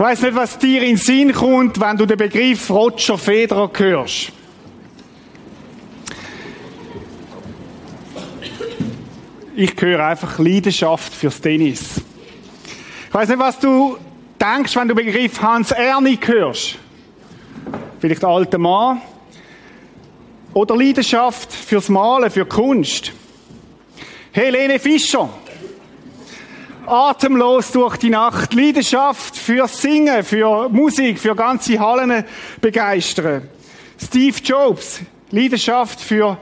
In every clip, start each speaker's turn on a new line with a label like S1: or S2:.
S1: Ich weiss nicht, was dir in den Sinn kommt, wenn du den Begriff Roger Federer hörst. Ich höre einfach Leidenschaft fürs Tennis. Ich weiss nicht, was du denkst, wenn du den Begriff Hans Ernig hörst. Vielleicht alter Mann. Oder Leidenschaft fürs Malen, für Kunst. Helene Fischer. Atemlos durch die Nacht. Leidenschaft fürs Singen, für Musik, für ganze Hallen begeistern. Steve Jobs. Leidenschaft für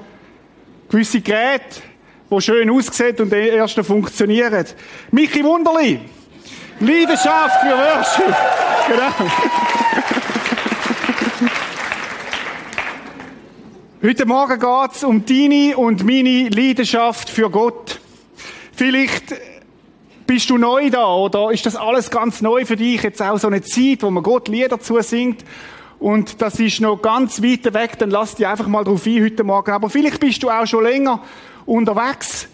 S1: gewisse Geräte, die schön aussehen und erst funktionieren. Michi Wunderli. Leidenschaft für Worship. Genau. Heute Morgen geht es um deine und meine Leidenschaft für Gott. Vielleicht bist du neu da oder ist das alles ganz neu für dich? Jetzt auch so eine Zeit, wo man Gott Lieder zusingt und das ist noch ganz weit weg, dann lass dich einfach mal drauf ein heute Morgen. Aber vielleicht bist du auch schon länger unterwegs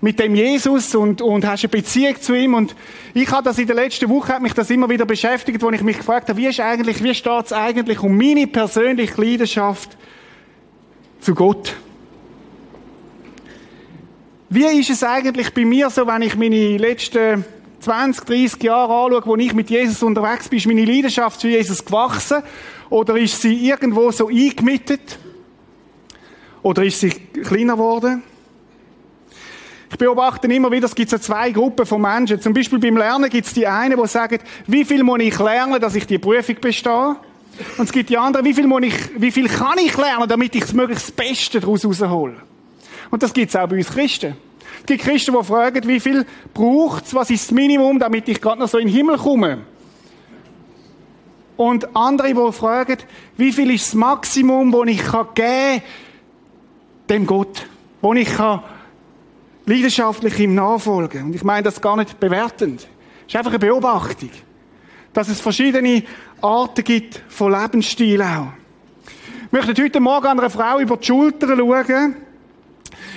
S1: mit dem Jesus und, und hast eine Beziehung zu ihm. Und ich habe das in der letzten Woche, hat mich das immer wieder beschäftigt, wo ich mich gefragt habe, wie ist eigentlich, wie steht es eigentlich um meine persönliche Leidenschaft zu Gott? Wie ist es eigentlich bei mir so, wenn ich meine letzten 20, 30 Jahre anschaue, wo ich mit Jesus unterwegs bin, ist meine Leidenschaft zu Jesus gewachsen? Oder ist sie irgendwo so eingemittet? Oder ist sie kleiner geworden? Ich beobachte immer wieder, es gibt so zwei Gruppen von Menschen. Zum Beispiel beim Lernen gibt es die einen, die sagen, wie viel muss ich lernen, dass ich die Prüfung bestehe? Und es gibt die anderen, wie viel, muss ich, wie viel kann ich lernen, damit ich das möglichst Beste daraus heraushole? Und das gibt es auch bei uns Christen. Es gibt Christen, die fragen, wie viel braucht es, was ist das Minimum, damit ich gerade noch so in den Himmel komme? Und andere, die fragen, wie viel ist das Maximum, das ich kann geben dem Gott, wo ich kann leidenschaftlich ihm nachfolgen. Und ich meine das gar nicht bewertend. Es ist einfach eine Beobachtung, dass es verschiedene Arten gibt von Lebensstil auch. Ich möchte heute Morgen einer Frau über die Schulter schauen,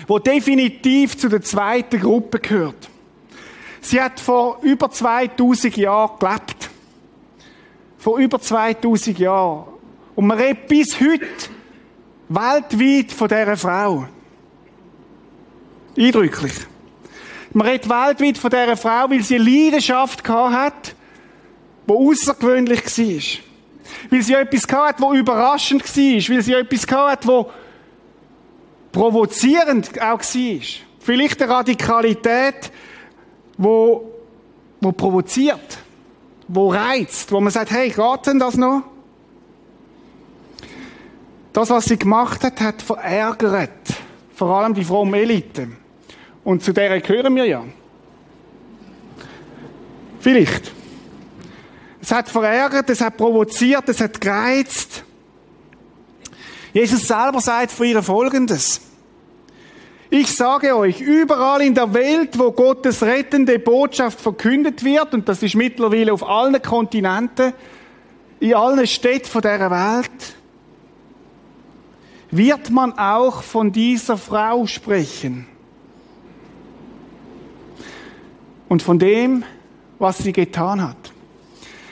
S1: die definitiv zu der zweiten Gruppe gehört. Sie hat vor über 2000 Jahren gelebt. Vor über 2000 Jahren. Und man redet bis heute weltweit von dieser Frau. Eindrücklich. Man redet weltweit von dieser Frau, weil sie eine Leidenschaft hat, die außergewöhnlich war. Weil sie etwas gehabt hat, das überraschend war. Weil sie etwas gehabt hat, das provozierend auch war. Vielleicht eine Radikalität, wo, wo provoziert, wo reizt, wo man sagt, hey, geht denn das noch? Das, was sie gemacht hat, hat verärgert. Vor allem die fromme Elite. Und zu der gehören wir ja. Vielleicht. Es hat verärgert, es hat provoziert, es hat gereizt. Jesus selber sagt von ihr Folgendes. Ich sage euch, überall in der Welt, wo Gottes rettende Botschaft verkündet wird, und das ist mittlerweile auf allen Kontinenten, in allen Städten dieser Welt, wird man auch von dieser Frau sprechen. Und von dem, was sie getan hat.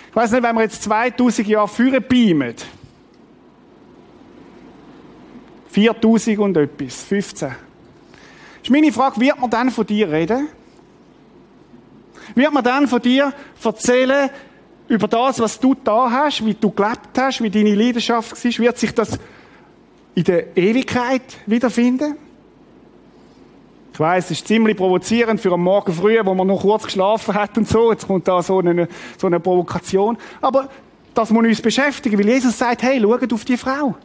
S1: Ich weiß nicht, wenn wir jetzt 2000 Jahre führen beamen, 4000 und etwas, 15. Ist meine Frage, wird man dann von dir reden? Wird man dann von dir erzählen über das, was du da hast, wie du gelebt hast, wie deine Leidenschaft war? Wird sich das in der Ewigkeit wiederfinden? Ich weiß, es ist ziemlich provozierend für einen Morgen früh, wo man noch kurz geschlafen hat und so. Jetzt kommt da so eine, so eine Provokation. Aber das muss uns beschäftigen, weil Jesus sagt, hey, schaut auf die Frau.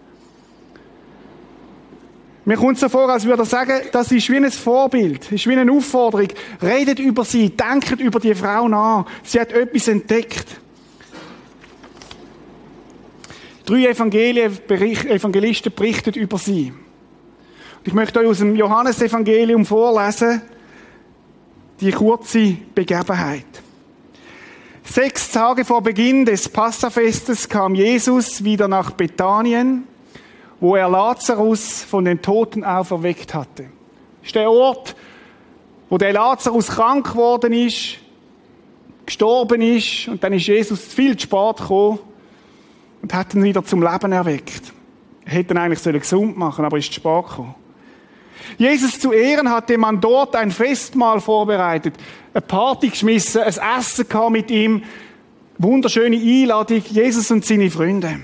S1: Mir kommt so vor, als würde er sagen, das ist wie ein Vorbild, ist wie eine Aufforderung. Redet über sie, denkt über die Frau nach. Sie hat etwas entdeckt. Drei Evangelisten berichten über sie. Ich möchte euch aus dem Johannesevangelium vorlesen, die kurze Begebenheit. Sechs Tage vor Beginn des Passafestes kam Jesus wieder nach Bethanien, wo er Lazarus von den Toten auferweckt hatte. Das ist der Ort, wo der Lazarus krank geworden ist, gestorben ist und dann ist Jesus viel zu spät gekommen und hat ihn wieder zum Leben erweckt. Er hätte ihn eigentlich gesund machen aber ist zu spät gekommen. Jesus zu Ehren hatte man dort ein Festmahl vorbereitet, eine Party geschmissen, ein Essen mit ihm, wunderschöne Einladung, Jesus und seine Freunde.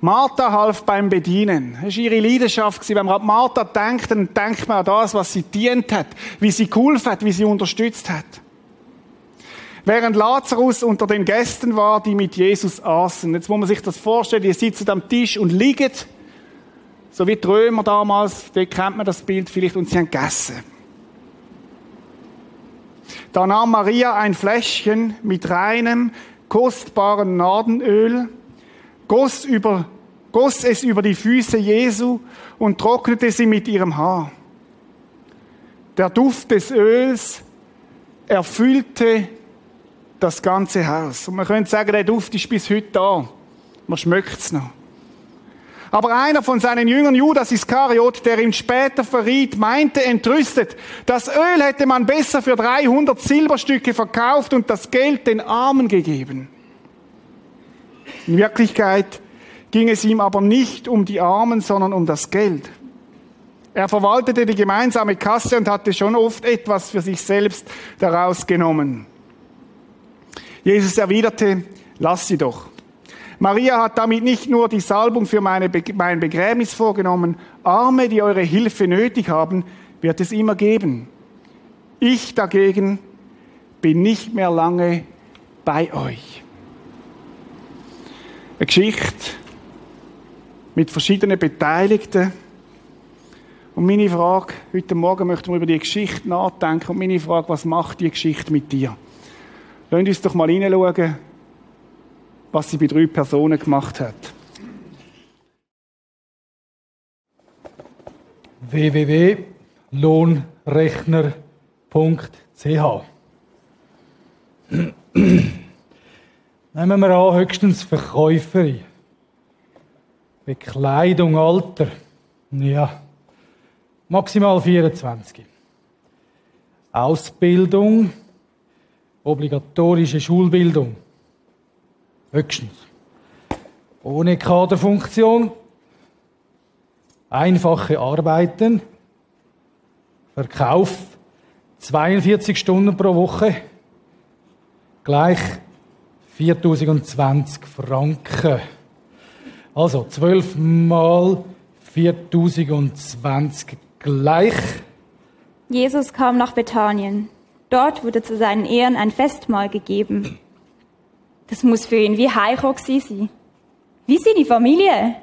S1: Martha half beim Bedienen. Das war ihre Leidenschaft. Wenn man an Martha denkt, dann denkt man an das, was sie dient hat, wie sie geholfen hat, wie sie unterstützt hat. Während Lazarus unter den Gästen war, die mit Jesus aßen. Jetzt muss man sich das vorstellen, die sitzen am Tisch und liegen, so wie die Römer damals, dort kennt man das Bild vielleicht, und sie haben gegessen. Da nahm Maria ein Fläschchen mit reinem, kostbaren Nadenöl, goss, über, goss es über die Füße Jesu und trocknete sie mit ihrem Haar. Der Duft des Öls erfüllte das ganze Haus. Und man könnte sagen, der Duft ist bis heute da. Man schmeckt es noch. Aber einer von seinen Jüngern, Judas Iskariot, der ihn später verriet, meinte entrüstet, das Öl hätte man besser für 300 Silberstücke verkauft und das Geld den Armen gegeben. In Wirklichkeit ging es ihm aber nicht um die Armen, sondern um das Geld. Er verwaltete die gemeinsame Kasse und hatte schon oft etwas für sich selbst daraus genommen. Jesus erwiderte, lass sie doch. Maria hat damit nicht nur die Salbung für meine mein Begräbnis vorgenommen. Arme, die eure Hilfe nötig haben, wird es immer geben. Ich dagegen bin nicht mehr lange bei euch. Eine Geschichte mit verschiedenen Beteiligten. Und meine Frage, heute Morgen möchten wir über die Geschichte nachdenken. Und meine Frage, was macht die Geschichte mit dir? Lasst uns doch mal hineinschauen, was sie bei drei Personen gemacht hat.
S2: www.lohnrechner.ch Nehmen wir an, höchstens Verkäuferin. Bekleidung, Alter. Ja. Maximal 24. Ausbildung. Obligatorische Schulbildung. Höchstens. Ohne Kaderfunktion. Einfache Arbeiten. Verkauf 42 Stunden pro Woche. Gleich 4020 Franken. Also 12 mal 4020 gleich.
S3: Jesus kam nach Bethanien. Dort wurde zu seinen Ehren ein Festmahl gegeben. Das muss für ihn wie Heiko sein. Wie seine Familie.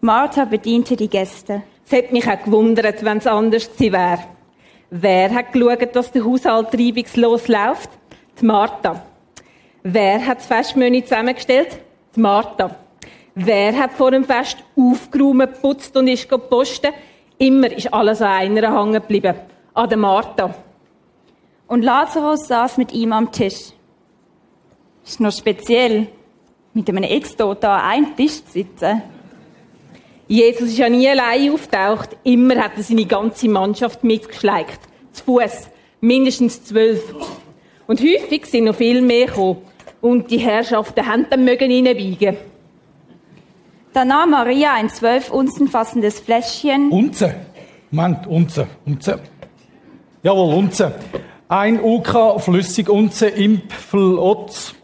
S3: Martha bediente die Gäste.
S4: Es hätte mich auch gewundert, wenn es anders gewesen wäre. Wer hat geschaut, dass der Haushalt reibungslos läuft? Die Martha. Wer hat das Festmenü zusammengestellt? Die Martha. Wer hat vor dem Fest aufgeräumt, geputzt und ist gepostet? Immer ist alles an einer hängen geblieben. An der Martha.
S3: Und Lazarus saß mit ihm am Tisch. Ist noch speziell, mit einem Ex-Tot an einem Tisch zu sitzen.
S4: Jesus ist ja nie allein auftaucht. Immer hat er seine ganze Mannschaft mitgeschleicht. Zu Fuß. Mindestens zwölf. Und häufig sind noch viel mehr gekommen. Und die Herrschaften haben dann mögen reinbiegen.
S3: Da nahm Maria ein zwölf Unzen fassendes Fläschchen.
S2: Unze. Moment, Unze, Unze. Jawohl, Unze. Ein UK Flüssigunze Impfelotz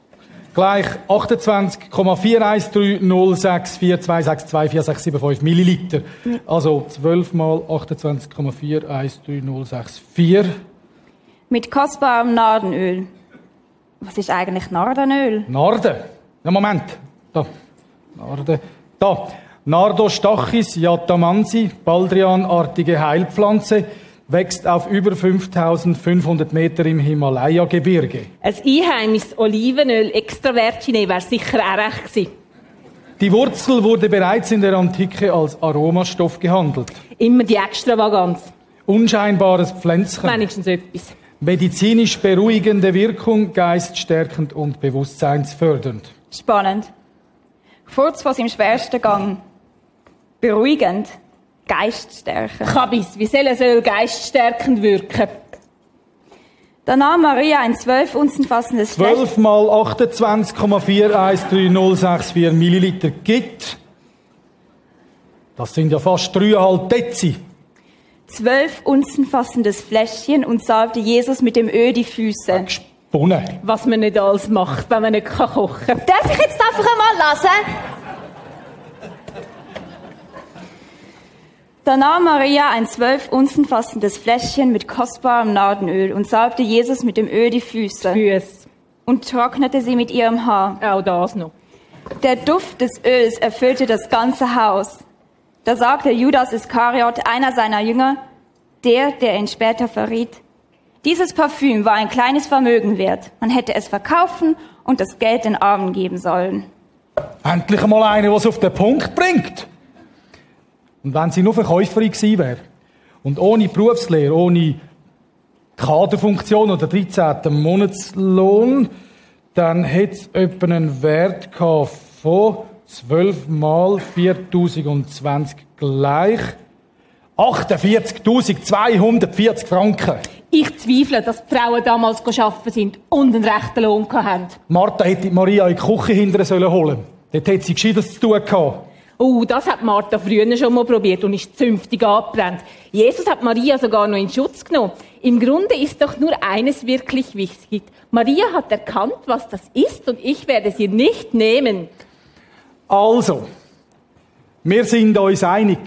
S2: gleich 28,4130642624675 Milliliter. Also 12 mal 28,4130664.
S3: Mit kostbarem Nardenöl. Was ist eigentlich Nardenöl?
S2: Narden. Ja, Moment. Da. Narden. Da. Nardostachys jatamansi, baldrianartige Heilpflanze, wächst auf über 5500 Meter im Himalaya-Gebirge.
S4: Ein einheimisches Olivenöl extra Vergine wäre sicher auch recht gewesen.
S2: Die Wurzel wurde bereits in der Antike als Aromastoff gehandelt.
S4: Immer die Extravaganz.
S2: Unscheinbares Pflänzchen.
S4: Wenigstens etwas.
S2: Medizinisch beruhigende Wirkung, geiststärkend und bewusstseinsfördernd.
S3: Spannend. Kurz vor seinem schwersten Gang. Beruhigend. Geiststärkend.
S4: Kabis, wie soll es geiststärkend wirken?
S3: Da nahm Maria ein zwölf Unzen fassendes Fläschchen.
S2: 12 mal 28,413064 Milliliter gibt. Das sind ja fast 3,5 Dezi.
S3: Zwölf Unzen fassendes Fläschchen und salbte Jesus mit dem Öl die Füße.
S2: Gesponnen.
S4: Was man nicht alles macht, wenn man nicht kann kochen kann.
S3: Darf ich jetzt einfach einmal lassen? Da nahm Maria ein zwölf Unzen fassendes Fläschchen mit kostbarem Nardenöl und salbte Jesus mit dem Öl die Füße
S4: Füße.
S3: und trocknete sie mit ihrem Haar.
S4: Auch das noch.
S3: Der Duft des Öls erfüllte das ganze Haus. Da sagte Judas Iskariot, einer seiner Jünger, der, der ihn später verriet, dieses Parfüm war ein kleines Vermögen wert. Man hätte es verkaufen und das Geld den Armen geben sollen.
S2: Endlich mal eine, was auf den Punkt bringt. Und wenn sie nur Verkäuferin gewesen wäre und ohne Berufslehre, ohne Kaderfunktion oder 13. Monatslohn, dann hätte es etwa einen Wert gehabt von 12 mal 4020 gleich 48.240 Franken.
S4: Ich zweifle, dass die Frauen damals arbeiten sind und einen rechten Lohn hatten.
S2: Martha hätte Maria in die Küche hinterher sollen holen. Dort hätte sie Gescheites zu tun gehabt.
S4: Oh, das hat Martha früher schon mal probiert und ist zünftig angebrannt. Jesus hat Maria sogar noch in Schutz genommen. Im Grunde ist doch nur eines wirklich wichtig. Maria hat erkannt, was das ist und ich werde sie nicht nehmen.
S2: Also, wir sind uns einig,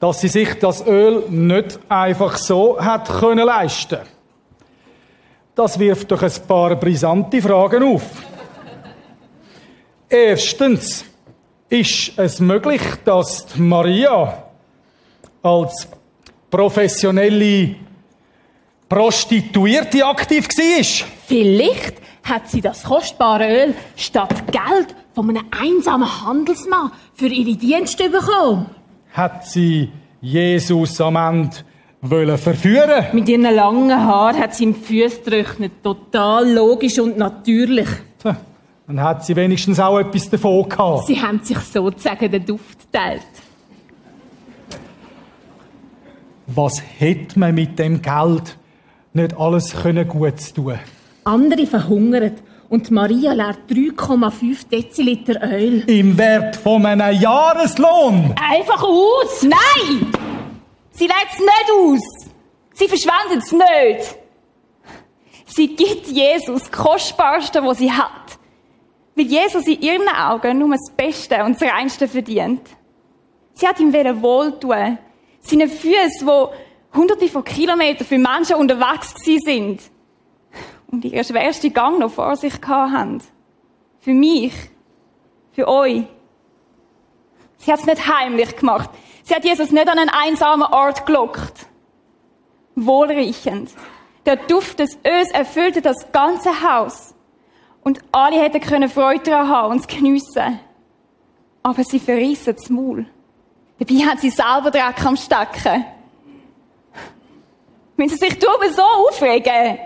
S2: dass sie sich das Öl nicht einfach so hat können leisten. Das wirft doch ein paar brisante Fragen auf. Erstens, ist es möglich, dass Maria als professionelle Prostituierte aktiv war?
S4: Vielleicht hat sie das kostbare Öl statt Geld von einem einsamen Handelsmann für ihre Dienste bekommen.
S2: Hat sie Jesus am Ende wollen verführen?
S4: Mit ihren langen Haaren hat sie ihm die Füße getrocknet. Total logisch und natürlich.
S2: Tja, Dann hat sie wenigstens auch etwas davon gehabt.
S4: Sie haben sich sozusagen den Duft geteilt.
S2: Was hätte man mit dem Geld nicht alles können Gutes tun?
S4: Andere verhungern und Maria leert 3,5 Deziliter Öl.
S2: Im Wert von einem Jahreslohn.
S4: Einfach aus!
S3: Nein! Sie lädt es nicht aus. Sie verschwendet es nicht. Sie gibt Jesus das Kostbarste, was sie hat. Weil Jesus in ihren Augen nur das Beste und das Reinste verdient. Sie hat ihm wohltun. Seine Füße, wo hunderte von Kilometern für Menschen unterwegs sind und ihren schwersten Gang noch vor sich haben. Für mich. Für euch. Sie hat es nicht heimlich gemacht. Sie hat Jesus nicht an einen einsamen Ort gelockt. Wohlriechend. Der Duft des Öls erfüllte das ganze Haus. Und alle hätten können Freude daran haben und es geniessen. Aber sie verrissen das Maul. Dabei hat sie selber Dreck am Stecken. Wenn sie sich darüber so aufregen.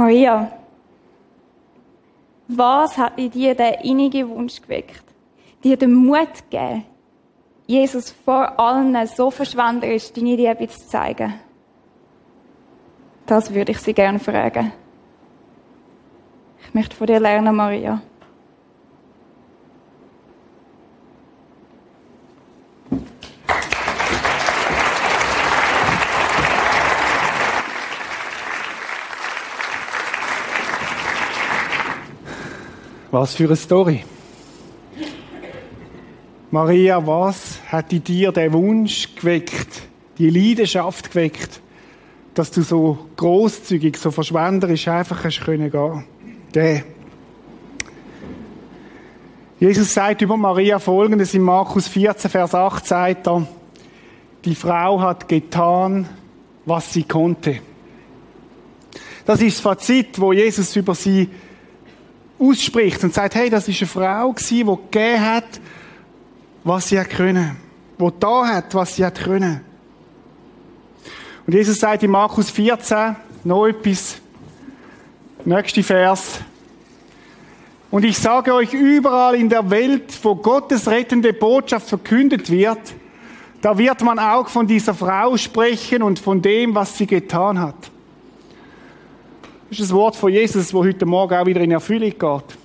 S3: Maria, was hat in dir der innige Wunsch geweckt? Dir den Mut gegeben, Jesus vor allen so verschwenderisch deine Liebe zu zeigen? Das würde ich Sie gerne fragen. Ich möchte von dir lernen, Maria.
S1: Was für eine Story. Maria, was hat in dir den Wunsch geweckt, die Leidenschaft geweckt, dass du so großzügig, so verschwenderisch einfach hast gehen? Gehen. Jesus sagt über Maria folgendes in Markus 14, Vers 8 sagt er, die Frau hat getan, was sie konnte. Das ist das Fazit, wo Jesus über sie ausspricht und sagt, hey, das ist eine Frau die gegeben hat, was sie hat können. Die da hat, was sie hat können. Und Jesus sagt in Markus 14, noch etwas. Nächster Vers. Und ich sage euch, überall in der Welt, wo Gottes rettende Botschaft verkündet wird, da wird man auch von dieser Frau sprechen und von dem, was sie getan hat. Das ist das Wort von Jesus, das heute Morgen auch wieder in Erfüllung geht.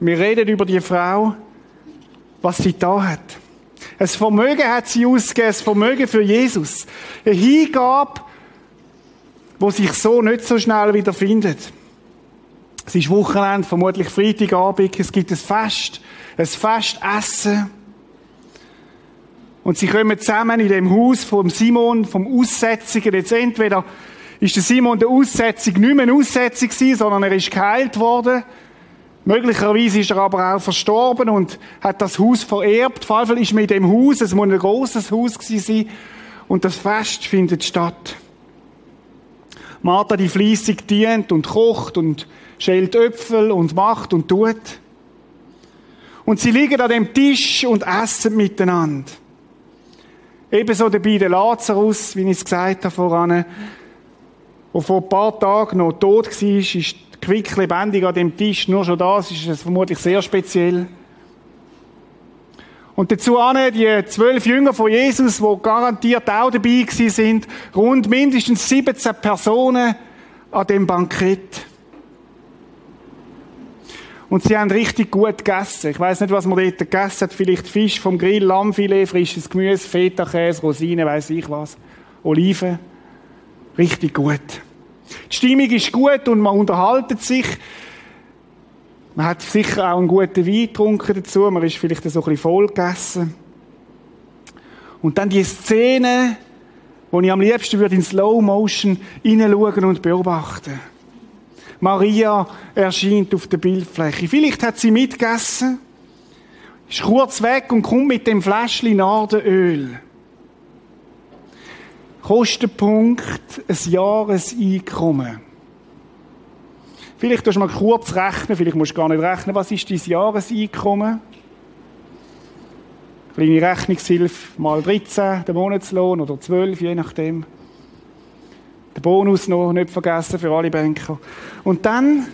S1: Wir reden über die Frau, was sie da hat. Ein Vermögen hat sie ausgegeben, ein Vermögen für Jesus. Eine Hingabe, wo sich so nicht so schnell wieder findet. Es ist Wochenende, vermutlich Freitagabend, es gibt ein Fest, ein Festessen. Und sie kommen zusammen in dem Haus vom Simon, vom Aussätzigen. Jetzt entweder ist der Simon der Aussätzig nicht mehr ein Aussätzig gewesen, sondern er ist geheilt worden. Möglicherweise ist er aber auch verstorben und hat das Haus vererbt. Jeden Fall ist man in dem Haus, es muss ein grosses Haus gewesen sein, und das Fest findet statt. Martha, die fleissig dient und kocht und schält Äpfel und macht und tut. Und sie liegen an dem Tisch und essen miteinander. Ebenso der Lazarus, wie ich es gesagt habe voran, der vor ein paar Tagen noch tot war, ist quick lebendig an dem Tisch. Nur schon das ist es vermutlich sehr speziell. Und dazu die zwölf Jünger von Jesus, die garantiert auch dabei sind, rund mindestens 17 Personen an dem Bankett. Und sie haben richtig gut gegessen. Ich weiß nicht, was man dort gegessen hat. Vielleicht Fisch vom Grill, Lammfilet, frisches Gemüse, Feta-Käse, Rosinen, weiß ich was. Oliven. Richtig gut. Die Stimmung ist gut und man unterhaltet sich. Man hat sicher auch einen guten Wein getrunken dazu. Man ist vielleicht so ein bisschen voll gegessen. Und dann die Szene, wo ich am liebsten würde in Slow Motion hineinschauen und beobachten. Maria erscheint auf der Bildfläche. Vielleicht hat sie mitgegessen, ist kurz weg und kommt mit dem Fläschchen Nardenöl. Kostenpunkt ein Jahreseinkommen. Vielleicht musst du mal kurz rechnen, vielleicht musst du gar nicht rechnen, was ist dein Jahreseinkommen? Kleine Rechnungshilfe mal 13, der Monatslohn oder 12, je nachdem. Der Bonus noch nicht vergessen für alle Banker. Und dann,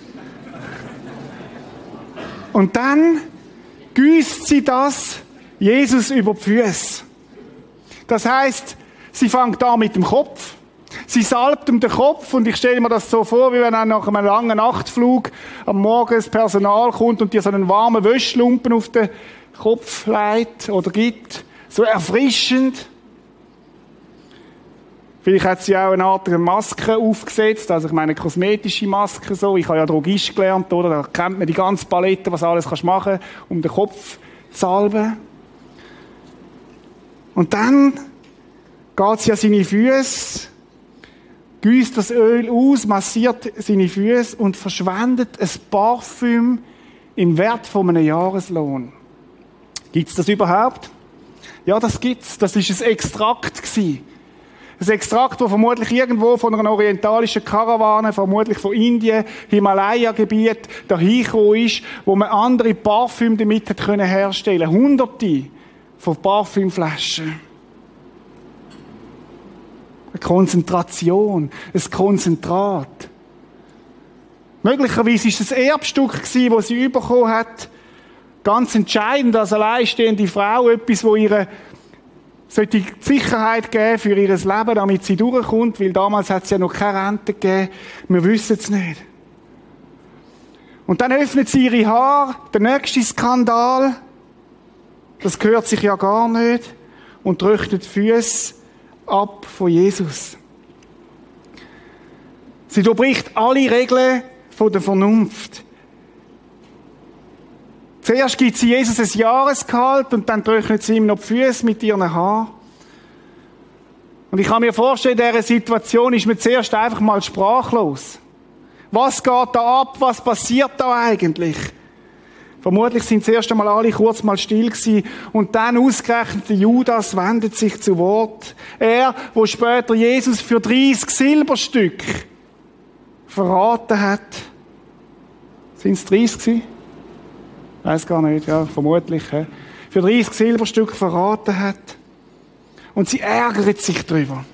S1: und dann güsst sie das Jesus über die Füße. Das heißt, Sie fängt an mit dem Kopf. Sie salbt um den Kopf und ich stelle mir das so vor, wie wenn nach einem langen Nachtflug am Morgen das Personal kommt und dir so einen warmen Wäschlumpen auf den Kopf leitet oder gibt. So erfrischend. Vielleicht hat sie auch eine Art Maske aufgesetzt, also ich meine kosmetische Maske so. Ich habe ja Drogist gelernt, oder? Da kennt man die ganze Palette, was alles kannst machen, um den Kopf zu salben. Und dann geht an seine Füße, gießt das Öl aus, massiert seine Füße und verschwendet ein Parfüm im Wert von einem Jahreslohn. Gibt's das überhaupt? Ja, das gibt's. Das ist ein Extrakt gewesen. Ein Extrakt, das vermutlich irgendwo von einer orientalischen Karawane, vermutlich von Indien, Himalaya-Gebiet, dahin ist, wo man andere Parfüm damit herstellen. Hunderte von Parfümflaschen. Eine Konzentration, ein Konzentrat. Möglicherweise ist ein Erbstück gewesen, das sie bekommen hat. Ganz entscheidend als alleinstehende Frau, etwas, wo ihre sollte Sicherheit geben für ihr Leben, damit sie durchkommt, weil damals hat es ja noch keine Rente gegeben. Wir wissen es nicht. Und dann öffnet sie ihre Haare, der nächste Skandal. Das gehört sich ja gar nicht. Und tröchtet Füße ab von Jesus. Sie durchbricht alle Regeln von der Vernunft. Zuerst gibt sie Jesus ein Jahresgehalt und dann trocknet sie ihm noch die Füße mit ihren Haaren. Und ich kann mir vorstellen, in dieser Situation ist man zuerst einfach mal sprachlos. Was geht da ab? Was passiert da eigentlich? Vermutlich sind zuerst einmal alle kurz mal still gewesen und dann ausgerechnet Judas wendet sich zu Wort. Er, wo später Jesus für 30 Silberstück verraten hat. Sind es 30 gewesen? Weiß gar nicht, ja, vermutlich. He? Für 30 Silberstück verraten hat. Und sie ärgert sich drüber.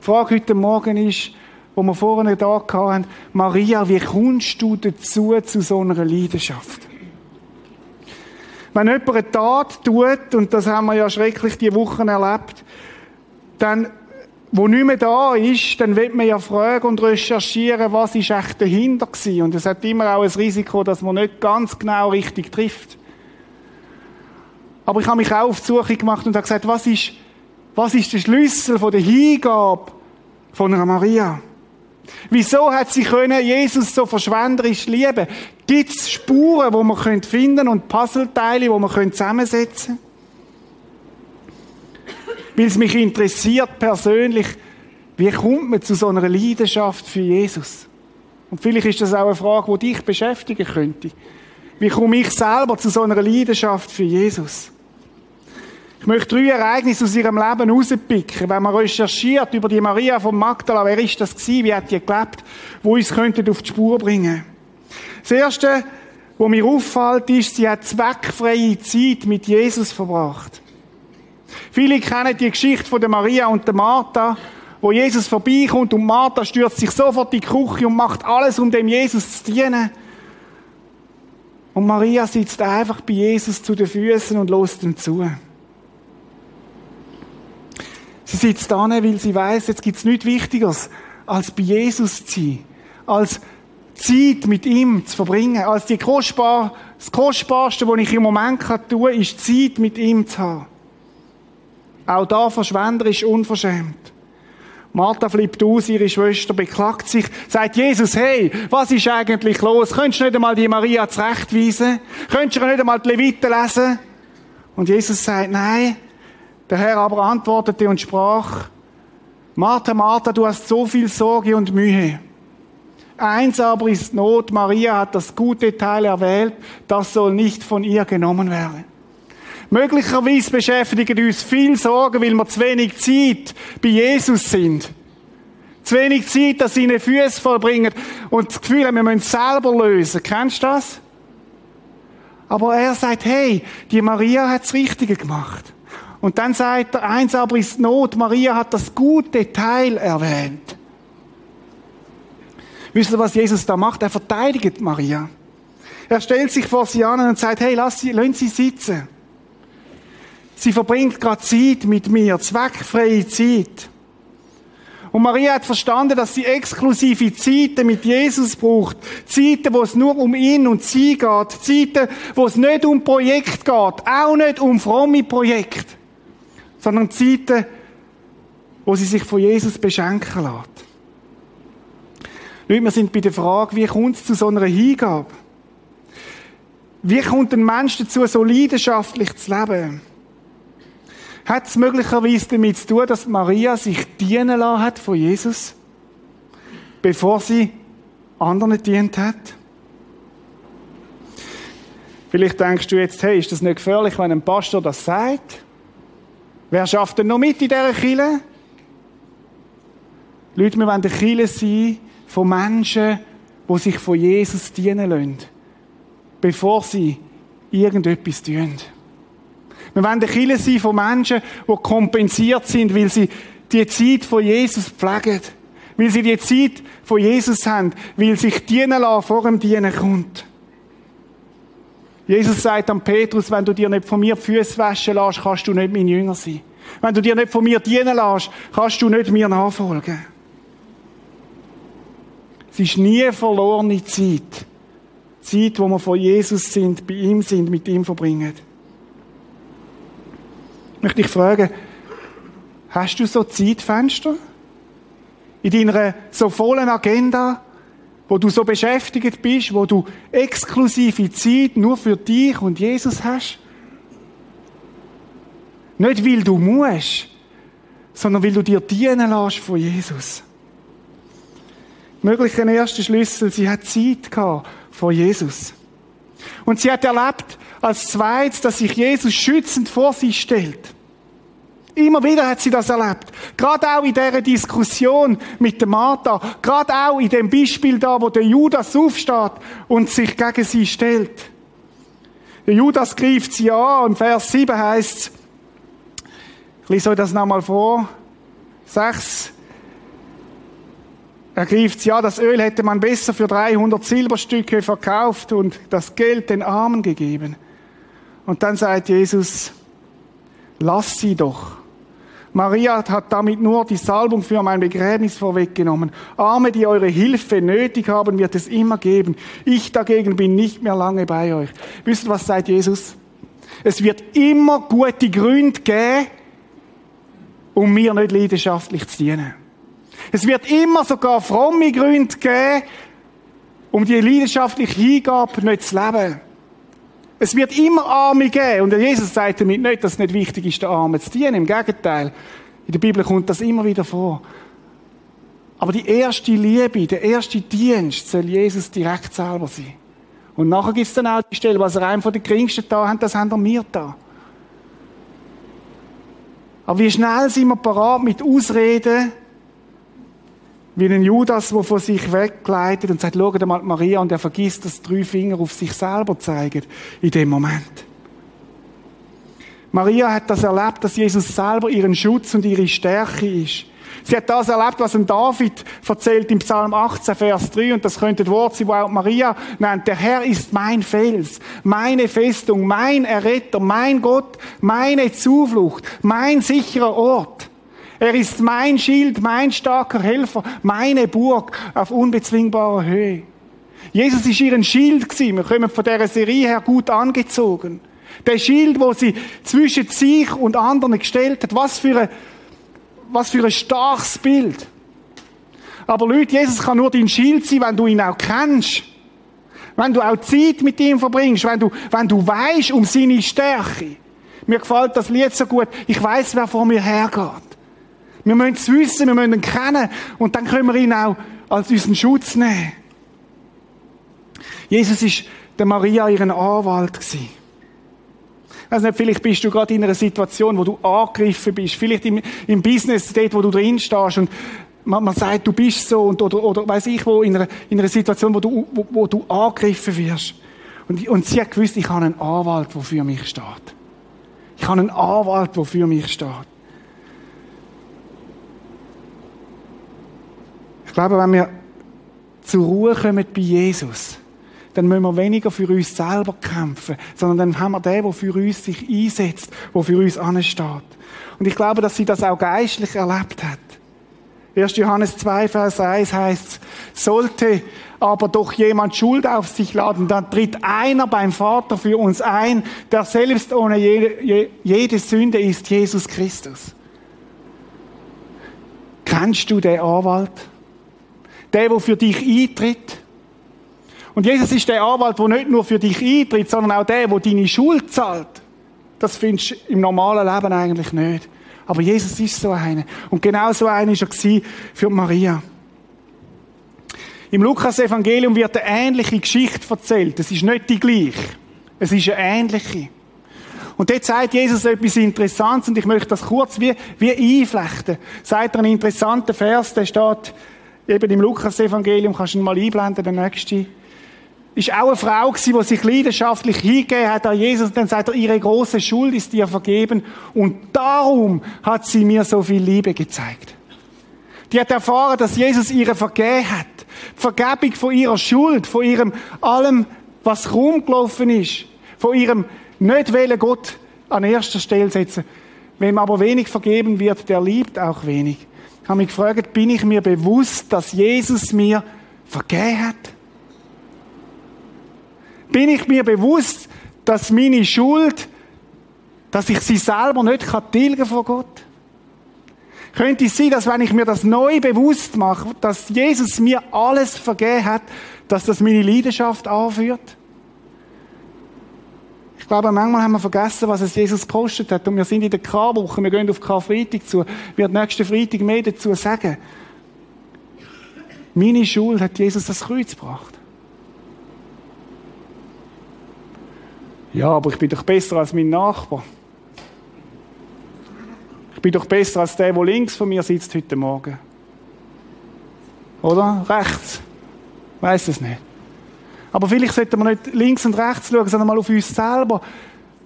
S1: Frage heute Morgen ist, wo wir vorhin da hatten, Maria, wie kommst du dazu, zu so einer Leidenschaft? Wenn jemand eine Tat tut, und das haben wir ja schrecklich die Wochen erlebt, dann, wo nicht mehr da ist, dann wird man ja fragen und recherchieren, was ist echt dahinter gewesen. Und es hat immer auch ein Risiko, dass man nicht ganz genau richtig trifft. Aber ich habe mich auch auf die Suche gemacht und habe gesagt, was ist, was ist der Schlüssel von der Hingabe von einer Maria? Wieso hat sie können Jesus so verschwenderisch lieben? Gibt es Spuren, wo man finden können und Puzzleteile, wo man zusammensetzen können? Weil es mich interessiert persönlich, wie kommt man zu so einer Leidenschaft für Jesus? Und vielleicht ist das auch eine Frage, die dich beschäftigen könnte. Wie komme ich selber zu so einer Leidenschaft für Jesus? Ich möchte drei Ereignisse aus ihrem Leben herauspicken. Wenn man recherchiert über die Maria von Magdala, wer ist das gewesen, wie hat die gelebt, wo uns könnten auf die Spur bringen. Das erste, was mir auffällt, ist, sie hat zweckfreie Zeit mit Jesus verbracht. Viele kennen die Geschichte von der Maria und der Martha, wo Jesus vorbeikommt und Martha stürzt sich sofort in die Küche und macht alles, um dem Jesus zu dienen. Und Maria sitzt einfach bei Jesus zu den Füßen und lässt ihm zu. Sie sitzt da, weil sie weiß, jetzt gibt's nichts Wichtigeres, als bei Jesus zu sein, als Zeit mit ihm zu verbringen, als die kostbar, das Kostbarste, was ich im Moment tun kann, ist Zeit mit ihm zu haben. Auch da verschwenderisch unverschämt. Martha flippt aus, ihre Schwester beklagt sich, sagt Jesus, hey, was ist eigentlich los? Könntest du nicht einmal die Maria zurechtweisen? Könntest du nicht einmal die Leviten lesen? Und Jesus sagt, nein, der Herr aber antwortete und sprach, Martha, Martha, du hast so viel Sorge und Mühe. Eins aber ist Not, Maria hat das gute Teil erwählt, das soll nicht von ihr genommen werden. Möglicherweise beschäftigen uns viel Sorgen, weil wir zu wenig Zeit bei Jesus sind. Zu wenig Zeit, dass sie ihnen Füße vollbringen und das Gefühl haben, wir müssen es selber lösen. Kennst du das? Aber er sagt, hey, die Maria hat das Richtige gemacht. Und dann sagt er, eins aber ist Not, Maria hat das gute Teil erwähnt. Wisst ihr, was Jesus da macht? Er verteidigt Maria. Er stellt sich vor sie an und sagt, hey, lass sie, lass sie sitzen. Sie verbringt gerade Zeit mit mir, zweckfreie Zeit. Und Maria hat verstanden, dass sie exklusive Zeiten mit Jesus braucht. Zeiten, wo es nur um ihn und sie geht. Zeiten, wo es nicht um Projekt geht. Auch nicht um fromme Projekte sondern Zeiten, wo sie sich von Jesus beschenken lässt. Leute, wir sind bei der Frage, wie kommt es zu so einer Hingabe? Wie kommt ein Mensch dazu, so leidenschaftlich zu leben? Hat es möglicherweise damit zu tun, dass Maria sich dienen lassen hat von Jesus, bevor sie anderen dient hat? Vielleicht denkst du jetzt, hey, ist das nicht gefährlich, wenn ein Pastor das sagt? Wer schafft denn noch mit in dieser Kille? Leute, wir wollen eine Kille sein von Menschen, die sich von Jesus dienen lassen, bevor sie irgendetwas tun. Wir wollen eine Kille sein von Menschen, die kompensiert sind, weil sie die Zeit von Jesus pflegen. Weil sie die Zeit von Jesus haben, weil sich dienen lassen vor dem Dienen kommt. Jesus sagt an Petrus, wenn du dir nicht von mir Füße waschen lässt, kannst du nicht mein Jünger sein. Wenn du dir nicht von mir dienen lässt, kannst du nicht mir nachfolgen. Es ist nie verlorene Zeit. Zeit, wo wir von Jesus sind, bei ihm sind, mit ihm verbringen. Ich möchte dich fragen, hast du so Zeitfenster? In deiner so vollen Agenda? Wo du so beschäftigt bist, wo du exklusive Zeit nur für dich und Jesus hast? Nicht weil du musst, sondern weil du dir dienen lässt von Jesus. Möglich ein erster Schlüssel, sie hat Zeit gehabt von Jesus. Und sie hat erlebt, als zweites, dass sich Jesus schützend vor sie stellt. Immer wieder hat sie das erlebt. Gerade auch in dieser Diskussion mit der Martha. Gerade auch in dem Beispiel da, wo der Judas aufsteht und sich gegen sie stellt. Der Judas greift sie an und Vers 7 heißt ich lese euch das nochmal vor. 6. ergreift ja, das Öl hätte man besser für 300 Silberstücke verkauft und das Geld den Armen gegeben. Und dann sagt Jesus, lass sie doch. Maria hat damit nur die Salbung für mein Begräbnis vorweggenommen. Arme, die eure Hilfe nötig haben, wird es immer geben. Ich dagegen bin nicht mehr lange bei euch. Wisst ihr, was sagt Jesus? Es wird immer gute Gründe geben, um mir nicht leidenschaftlich zu dienen. Es wird immer sogar fromme Gründe geben, um die leidenschaftliche Hingabe nicht zu leben. Es wird immer Arme geben. Und Jesus sagt damit nicht, dass es nicht wichtig ist, den Armen zu dienen. Im Gegenteil. In der Bibel kommt das immer wieder vor. Aber die erste Liebe, der erste Dienst soll Jesus direkt selber sein. Und nachher gibt es dann auch die Stelle, was er einem von den Geringsten da hat, das haben wir da. Aber wie schnell sind wir parat mit Ausreden, wie ein Judas, der von sich wegleitet und sagt, schau mal Maria und er vergisst, dass drei Finger auf sich selber zeigen in dem Moment. Maria hat das erlebt, dass Jesus selber ihren Schutz und ihre Stärke ist. Sie hat das erlebt, was ein David erzählt im Psalm 18, Vers 3, und das könnte das Wort sein, wo auch Maria nennt. Der Herr ist mein Fels, meine Festung, mein Erretter, mein Gott, meine Zuflucht, mein sicherer Ort. Er ist mein Schild, mein starker Helfer, meine Burg auf unbezwingbarer Höhe. Jesus ist ihren Schild gewesen. Wir kommen von dieser Serie her gut angezogen. Der Schild, wo sie zwischen sich und anderen gestellt hat. Was für ein, was für ein starkes Bild. Aber Leute, Jesus kann nur dein Schild sein, wenn du ihn auch kennst. Wenn du auch Zeit mit ihm verbringst, wenn du, wenn du weißt um seine Stärke. Mir gefällt das Lied so gut. Ich weiß, wer vor mir hergeht. Wir müssen es wissen, wir müssen ihn kennen und dann können wir ihn auch als unseren Schutz nehmen. Jesus ist der Maria ihren Anwalt gewesen. Weiß nicht, vielleicht bist du gerade in einer Situation, wo du angegriffen bist. Vielleicht im, im Business, dort, wo du drin stehst und man, man sagt, du bist so und, oder, oder weiß ich wo, in einer, in einer Situation, wo du, wo, wo du angegriffen wirst. Und, und sie hat gewusst, ich habe einen Anwalt, der für mich steht. Ich habe einen Anwalt, der für mich steht. Ich glaube, wenn wir zur Ruhe kommen bei Jesus, dann müssen wir weniger für uns selber kämpfen, sondern dann haben wir den, der für uns sich einsetzt, der für uns ansteht. Und ich glaube, dass sie das auch geistlich erlebt hat. 1. Johannes 2, Vers 1 heißt, sollte aber doch jemand Schuld auf sich laden, dann tritt einer beim Vater für uns ein, der selbst ohne jede, jede Sünde ist, Jesus Christus. Kennst du den Anwalt? Der, der für dich eintritt. Und Jesus ist der Anwalt, der nicht nur für dich eintritt, sondern auch der, der deine Schuld zahlt. Das findest du im normalen Leben eigentlich nicht. Aber Jesus ist so einer. Und genau so einer war er für Maria. Im Lukas-Evangelium wird eine ähnliche Geschichte erzählt. Es ist nicht die gleiche. Es ist eine ähnliche. Und dort sagt Jesus etwas Interessantes und ich möchte das kurz wie, wie einflechten. Sagt er einen interessanten Vers, der steht eben im Lukas-Evangelium, kannst du ihn mal einblenden, der nächste. Ist auch eine Frau gewesen, die sich leidenschaftlich hingegeben hat an Jesus. Und dann sagt er, ihre große Schuld ist dir vergeben. Und darum hat sie mir so viel Liebe gezeigt. Die hat erfahren, dass Jesus ihre vergeben hat. Die Vergebung von ihrer Schuld, von ihrem allem, was rumgelaufen ist. Von ihrem nicht wollen Gott an erster Stelle setzen. Wem aber wenig vergeben wird, der liebt auch wenig. Habe mich gefragt, bin ich mir bewusst, dass Jesus mir vergeben hat? Bin ich mir bewusst, dass meine Schuld, dass ich sie selber nicht tilgen kann vor Gott? Könnte es sein, dass wenn ich mir das neu bewusst mache, dass Jesus mir alles vergeben hat, dass das meine Leidenschaft anführt? Ich glaube, manchmal haben wir vergessen, was es Jesus gekostet hat. Und wir sind in der Karwoche, wir gehen auf Karfreitag zu. Wird nächsten Freitag mehr dazu sagen. Meine Schuld hat Jesus das Kreuz gebracht. Ja, aber ich bin doch besser als mein Nachbar. Ich bin doch besser als der, der links von mir sitzt heute Morgen. Oder? Rechts. Weiß es nicht. Aber vielleicht sollten wir nicht links und rechts schauen, sondern mal auf uns selber.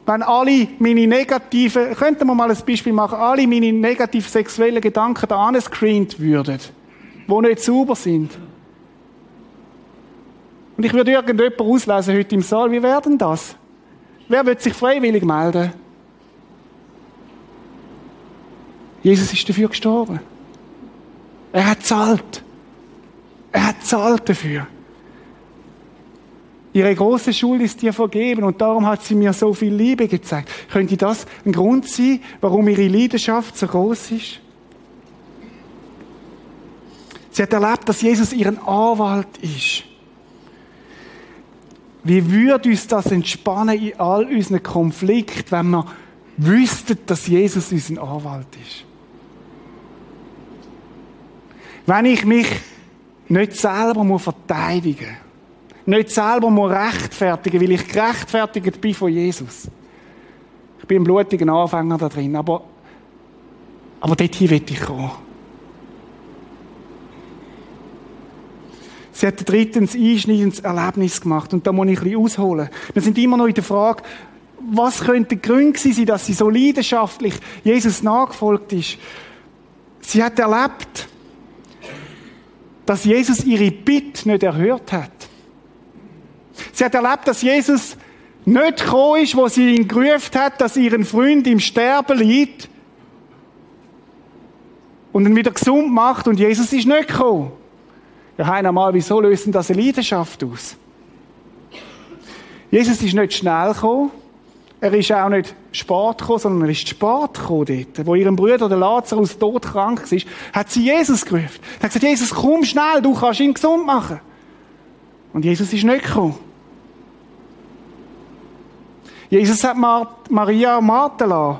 S1: Wenn alle meine negativen, könnten wir mal ein Beispiel machen, alle meine negativen sexuellen Gedanken da angescreent würden. die nicht sauber sind. Und ich würde irgendjemand auslesen heute im Saal, wie wäre denn das? Wer wird sich freiwillig melden? Jesus ist dafür gestorben. Er hat zahlt. Er hat zahlt dafür. Ihre große Schuld ist dir vergeben und darum hat sie mir so viel Liebe gezeigt. Könnte das ein Grund sein, warum ihre Leidenschaft so groß ist? Sie hat erlebt, dass Jesus ihren Anwalt ist. Wie würde uns das entspannen in all unseren Konflikten, wenn wir wüssten, dass Jesus unser Anwalt ist? Wenn ich mich nicht selber muss verteidigen nicht selber muss rechtfertigen, weil ich gerechtfertigt bin von Jesus. Ich bin ein blutiger Anfänger da drin, aber, aber dorthin will ich kommen. Sie hat drittens einschneidendes Erlebnis gemacht. Und da muss ich ein bisschen ausholen. Wir sind immer noch in der Frage, was könnte der Grund sein, dass sie so leidenschaftlich Jesus nachgefolgt ist. Sie hat erlebt, dass Jesus ihre Bitte nicht erhört hat. Sie hat erlebt, dass Jesus nicht gekommen ist, wo sie ihn gerufen hat, dass ihren Freund im Sterben liegt und ihn wieder gesund macht und Jesus ist nicht gekommen. Ja, einmal, wieso lösen das eine Leidenschaft aus? Jesus ist nicht schnell gekommen. Er ist auch nicht spät gekommen, sondern er ist spät gekommen dort. Wo ihrem Bruder, der Lazarus, todkrank war, hat sie Jesus gerufen. Er hat gesagt, Jesus, komm schnell, du kannst ihn gesund machen. Und Jesus ist nicht gekommen. Jesus hat Maria warten lassen.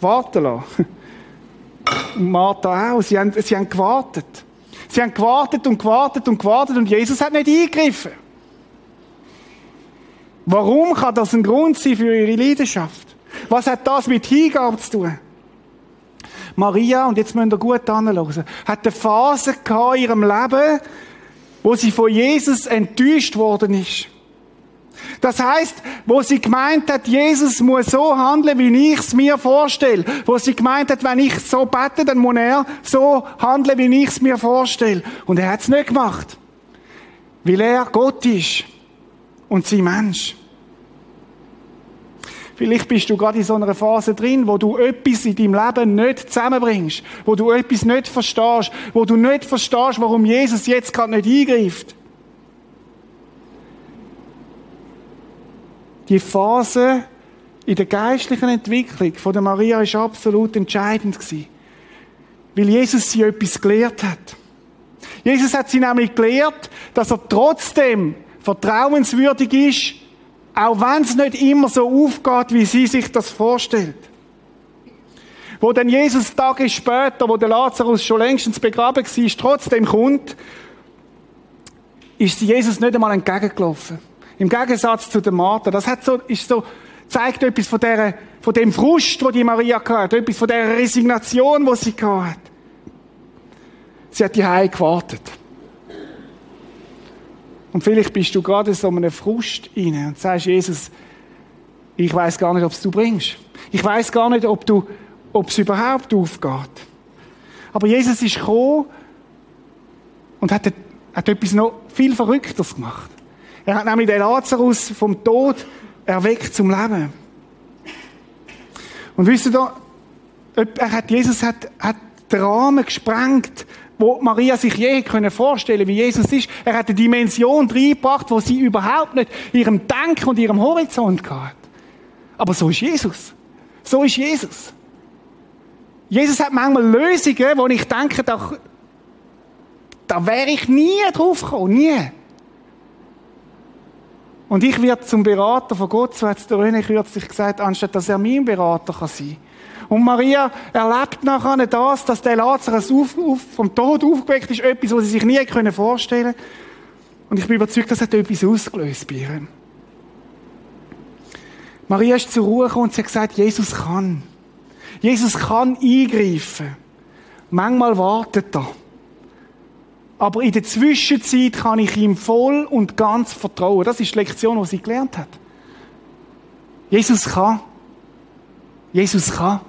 S1: Warten lassen. Und Martha auch. Sie haben, sie haben gewartet. Sie haben gewartet und gewartet und gewartet und Jesus hat nicht eingegriffen. Warum kann das ein Grund sein für ihre Leidenschaft? Was hat das mit Hingabe zu tun? Maria, und jetzt müsst ihr gut anhören, hat eine Phase in ihrem Leben, wo sie von Jesus enttäuscht worden ist. Das heißt, wo sie gemeint hat, Jesus muss so handeln, wie ich es mir vorstelle. Wo sie gemeint hat, wenn ich so bete, dann muss er so handeln, wie ich es mir vorstelle. Und er hat es nicht gemacht. Weil er Gott ist und sie Mensch. Vielleicht bist du gerade in so einer Phase drin, wo du etwas in deinem Leben nicht zusammenbringst, wo du etwas nicht verstehst, wo du nicht verstehst, warum Jesus jetzt gerade nicht eingreift. Die Phase in der geistlichen Entwicklung von der Maria ist absolut entscheidend gewesen. Weil Jesus sie etwas gelehrt hat. Jesus hat sie nämlich gelehrt, dass er trotzdem vertrauenswürdig ist, auch wenn es nicht immer so aufgeht, wie sie sich das vorstellt. Wo dann Jesus Tage später, wo der Lazarus schon längstens begraben war, trotzdem kommt, ist Jesus nicht einmal entgegengelaufen. Im Gegensatz zu der Martha. Das hat so, ist so, zeigt etwas von der, von dem Frust, wo die Maria hatte, etwas von der Resignation, wo sie hatte. Sie hat die Hause gewartet. Und vielleicht bist du gerade so einem Frust inne und sagst, Jesus, ich weiß gar nicht, ob es du bringst. Ich weiß gar nicht, ob du, ob es überhaupt aufgeht. Aber Jesus ist gekommen und hat, hat etwas noch viel Verrückteres gemacht. Er hat nämlich den Lazarus vom Tod erweckt zum Leben. Und wisst ihr, er hat, Jesus hat, hat den Rahmen gesprengt, wo Maria sich je können vorstellen, wie Jesus ist. Er hat eine Dimension reingebracht, wo sie überhaupt nicht ihrem Denken und ihrem Horizont hat. Aber so ist Jesus. So ist Jesus. Jesus hat manchmal Lösungen, wo ich denke, da, da wäre ich nie drauf gekommen, nie. Und ich werde zum Berater von Gott, so hat es der René kürzlich gesagt, anstatt dass er mein Berater kann sein. Und Maria erlebt nachher das, dass der Lazarus auf, auf, vom Tod aufgeweckt ist, etwas, was sie sich nie können vorstellen Und ich bin überzeugt, das hat etwas ausgelöst bei ihr. Maria ist zur Ruhe gekommen und sie hat gesagt, Jesus kann. Jesus kann eingreifen. Manchmal wartet er. Aber in der Zwischenzeit kann ich ihm voll und ganz vertrauen. Das ist die Lektion, die sie gelernt hat. Jesus kann. Jesus kann.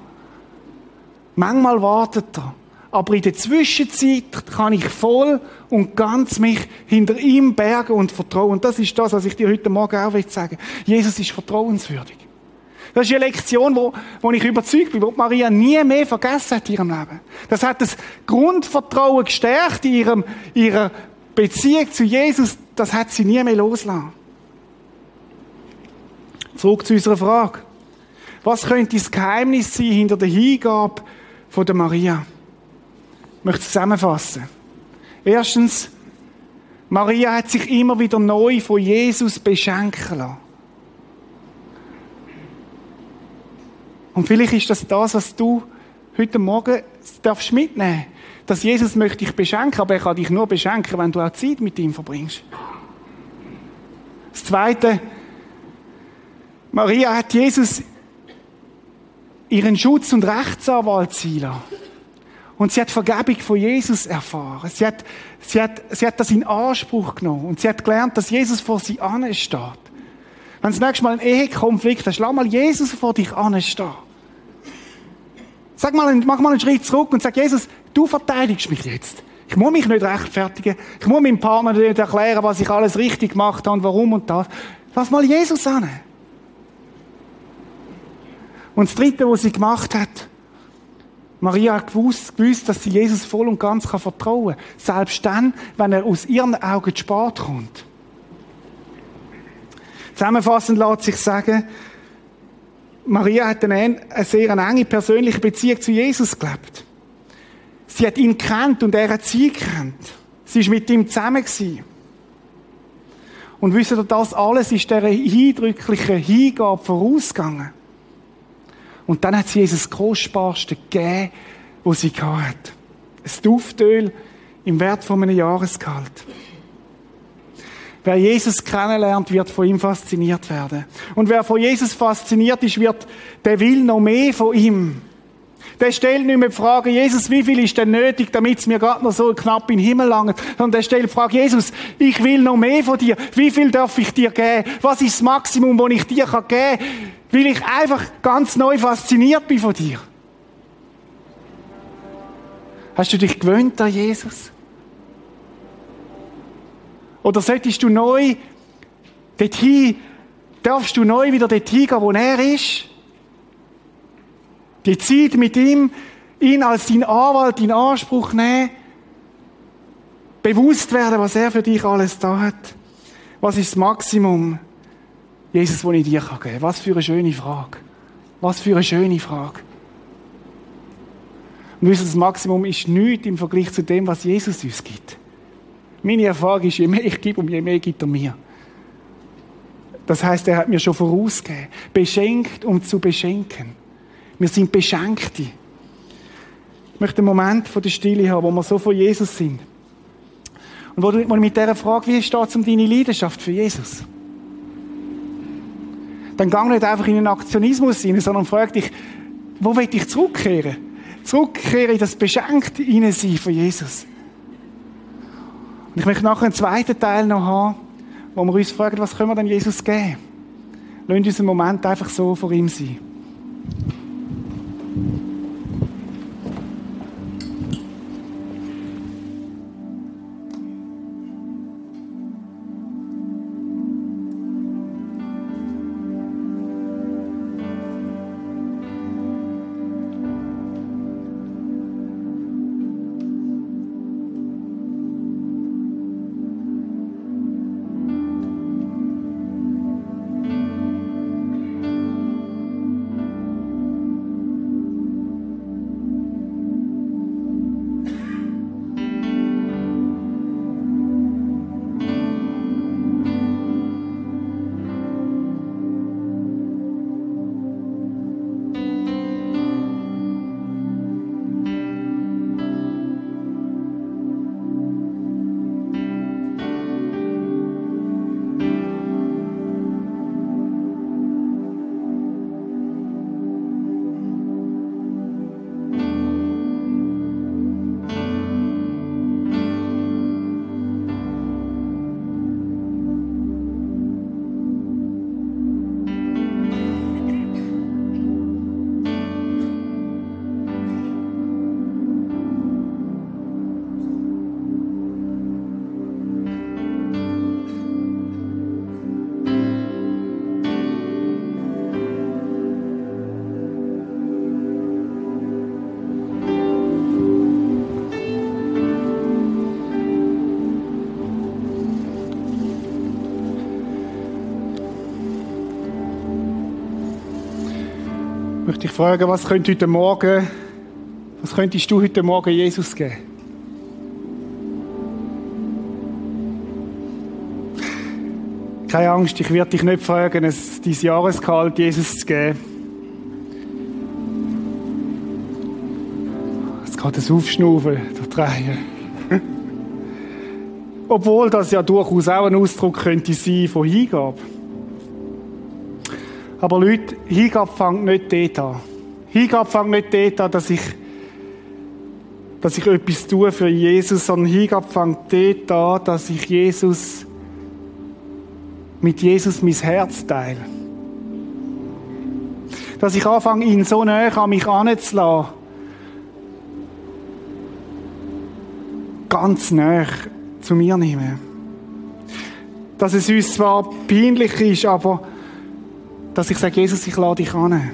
S1: Manchmal wartet er. aber in der Zwischenzeit kann ich voll und ganz mich hinter ihm bergen und vertrauen. Und das ist das, was ich dir heute Morgen auch sagen will. Jesus ist vertrauenswürdig. Das ist eine Lektion, wo, wo ich überzeugt bin, wo Maria nie mehr vergessen hat in ihrem Leben. Das hat das Grundvertrauen gestärkt in ihrem, ihrer Beziehung zu Jesus. Das hat sie nie mehr losgelassen. Zurück zu unserer Frage. Was könnte das Geheimnis sein hinter der Hingabe von der Maria? Ich möchte zusammenfassen. Erstens, Maria hat sich immer wieder neu von Jesus beschenken lassen. Und vielleicht ist das das, was du heute Morgen darfst mitnehmen. Dass Jesus möchte dich beschenken, aber er kann dich nur beschenken, wenn du auch Zeit mit ihm verbringst. Das Zweite, Maria hat Jesus ihren Schutz- und Rechtsanwalt lassen. Und sie hat Vergebung von Jesus erfahren. Sie hat, sie hat, sie hat das in Anspruch genommen. Und sie hat gelernt, dass Jesus vor sie ansteht. Wenn das nächste Mal ein Ehekonflikt hast, lass mal Jesus vor dich anstehen. Sag mal, mach mal einen Schritt zurück und sag, Jesus, du verteidigst mich jetzt. Ich muss mich nicht rechtfertigen. Ich muss meinem Partner nicht erklären, was ich alles richtig gemacht habe und warum und das. Lass mal Jesus an. Und das Dritte, was sie gemacht hat, Maria hat gewusst, gewusst, dass sie Jesus voll und ganz vertrauen kann. Selbst dann, wenn er aus ihren Augen spät kommt. Zusammenfassend lässt sich sagen, Maria hat eine, eine sehr enge persönliche Beziehung zu Jesus gelebt. Sie hat ihn kennt und er hat sie kennt. Sie ist mit ihm zusammen gewesen. Und wisst ihr, das alles ist der eindrücklichen Hingabe vorausgegangen. Und dann hat sie Jesus das Kostbarste gegeben, was sie hat. Ein Duftöl im Wert von einem Jahresgehalt. Wer Jesus kennenlernt, wird von ihm fasziniert werden. Und wer von Jesus fasziniert ist, wird, der will noch mehr von ihm. Der stellt nicht mehr die Frage, Jesus, wie viel ist denn nötig, damit es mir gerade noch so knapp in den Himmel langt, sondern der stellt die Frage, Jesus, ich will noch mehr von dir. Wie viel darf ich dir geben? Was ist das Maximum, das ich dir geben kann? Weil ich einfach ganz neu fasziniert bin von dir. Hast du dich gewöhnt an Jesus? Oder solltest du neu dorthin, darfst du neu wieder dorthin gehen, wo er ist? Die Zeit mit ihm, ihn als dein Anwalt in Anspruch nehmen, bewusst werden, was er für dich alles da hat. Was ist das Maximum, Jesus, das ich dir geben kann? Was für eine schöne Frage. Was für eine schöne Frage. Und das Maximum ist nichts im Vergleich zu dem, was Jesus uns gibt. Meine Erfahrung ist, je mehr ich gebe, um je mehr gibt er mir. Das heißt, er hat mir schon vorausgegeben. Beschenkt, um zu beschenken. Wir sind Beschenkte. Ich möchte einen Moment von der Stille haben, wo wir so von Jesus sind. Und wo du mit dieser Frage, wie steht es um deine Leidenschaft für Jesus? Dann gang nicht einfach in einen Aktionismus rein, sondern frag dich, wo will ich zurückkehren? Zurückkehren in das Beschenkte sein von Jesus. Und ich möchte nachher einen zweiten Teil noch haben, wo wir uns fragen, was können wir denn Jesus geben? Lass uns einen Moment einfach so vor ihm sein. Möchte ich fragen, was könnte heute Morgen, was könntest du heute Morgen Jesus geben? Keine Angst, ich werde dich nicht fragen, es dein Jahresgehalt Jesus zu geben. Jetzt geht es aufschnaufen, der Träger. Obwohl das ja durchaus auch ein Ausdruck könnte sein von Hingabe. Aber Leute, Hingabe fängt nicht dort an. Hingabe fängt nicht dort an, dass ich, dass ich etwas tue für Jesus, sondern Hingabe fängt dort an, dass ich Jesus, mit Jesus mein Herz teile. Dass ich anfange, ihn so näher an mich anzulassen. Ganz näher zu mir nehmen. Dass es uns zwar peinlich ist, aber dass ich sage, Jesus, ich lade dich an.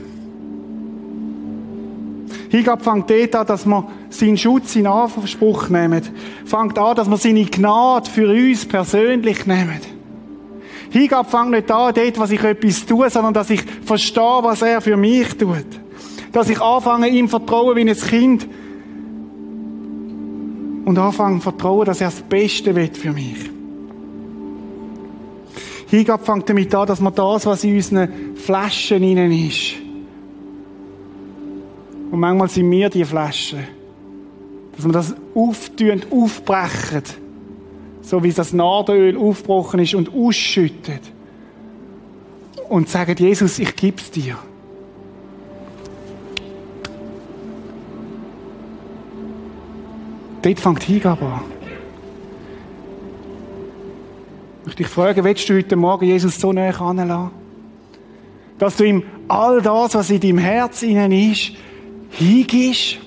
S1: Hingabe fängt dort an, dass wir seinen Schutz in Anspruch nehmen. Fängt an, dass wir seine Gnade für uns persönlich nehmen. Hingabe fängt nicht an, dort, was ich etwas tue, sondern dass ich verstehe, was er für mich tut. Dass ich anfange, ihm vertrauen wie ein Kind. Und anfange vertrauen, dass er das Beste will für mich. Hingabe fängt damit an, dass wir das, was in unseren Flaschen innen ist, und manchmal sind wir die Flaschen, dass wir das auftun, aufbrechen, so wie das Nadelöl aufgebrochen ist und ausschüttet und sagen, Jesus, ich gib's dir. Dort fängt Hingabe an. Ich möchte dich fragen, willst du heute Morgen Jesus so näher anlassen? Dass du ihm all das, was in deinem Herz innen ist, hingibst?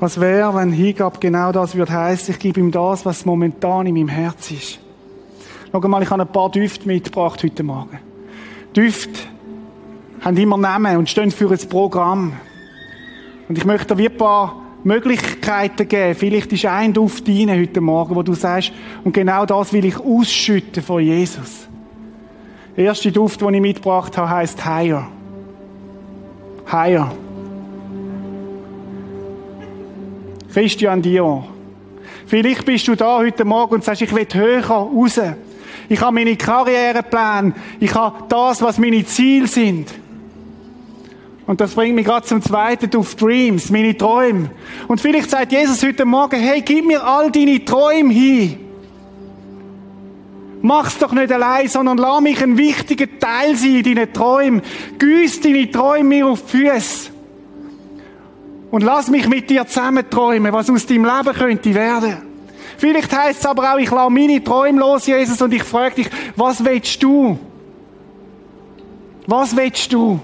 S1: Was wäre, wenn Hingabe genau das würde heißen, ich gebe ihm das, was momentan in meinem Herz ist. Schau mal, ich habe ein paar Düfte mitgebracht heute Morgen. Düfte haben immer Namen und stehen für ein Programm. Und ich möchte dir ein paar Möglichkeiten geben. Vielleicht ist ein Duft rein heute Morgen, wo du sagst, und genau das will ich ausschütten von Jesus. Der erste Duft, den ich mitgebracht habe, heißt Higher. Higher. Christian Dior. Vielleicht bist du da heute Morgen und sagst, ich will höher raus. Ich habe meine Karrierepläne. Ich habe das, was meine Ziele sind. Und das bringt mich gerade zum zweiten auf Dreams, meine Träume. Und vielleicht sagt Jesus heute Morgen, hey, gib mir all deine Träume hin. Mach's doch nicht allein, sondern lass mich ein wichtiger Teil sein in deinen Träumen. Güss deine Träume mir auf die Füße. Und lass mich mit dir zusammen träumen, was aus deinem Leben könnte werden. Vielleicht heisst es aber auch, ich lasse meine Träume los, Jesus, und ich frage dich, was willst du? Was willst du?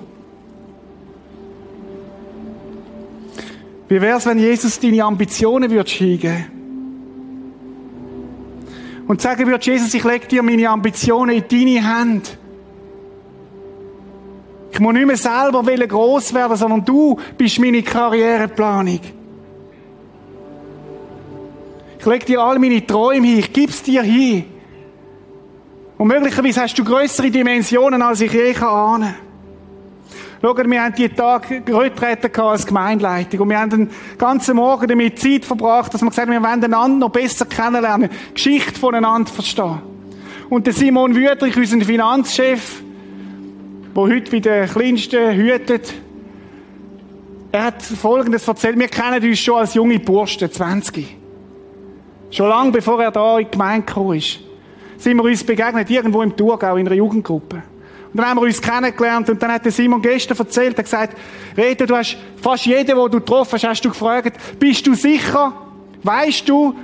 S1: Wie wär's, wenn Jesus deine Ambitionen würde schieben? Und sagen würde, Jesus, ich lege dir meine Ambitionen in deine Hände. Ich muss nicht mehr selber groß werden, sondern du bist meine Karriereplanung. Ich lege dir all meine Träume hin, ich gib's dir hin. Und möglicherweise hast du größere Dimensionen, als ich je ahnen kann. Schaut, wir haben die Tage Retreten als Gemeindeleitung und wir haben den ganzen Morgen damit Zeit verbracht, dass wir gesagt haben, wir wollen einander noch besser kennenlernen, Geschichte voneinander verstehen. Und der Simon Wüterich, unser Finanzchef, der heute bei den Kleinsten hütet, er hat Folgendes erzählt. Wir kennen uns schon als junge Burschen, 20. Schon lange bevor er da in die Gemeinde ist, sind wir uns begegnet, irgendwo im Thurgau, in einer Jugendgruppe. Und dann haben wir uns kennengelernt und dann hat der Simon gestern erzählt, er hat gesagt, Rede, du hast fast jeden, den du getroffen hast, hast du gefragt, bist du sicher, weißt du,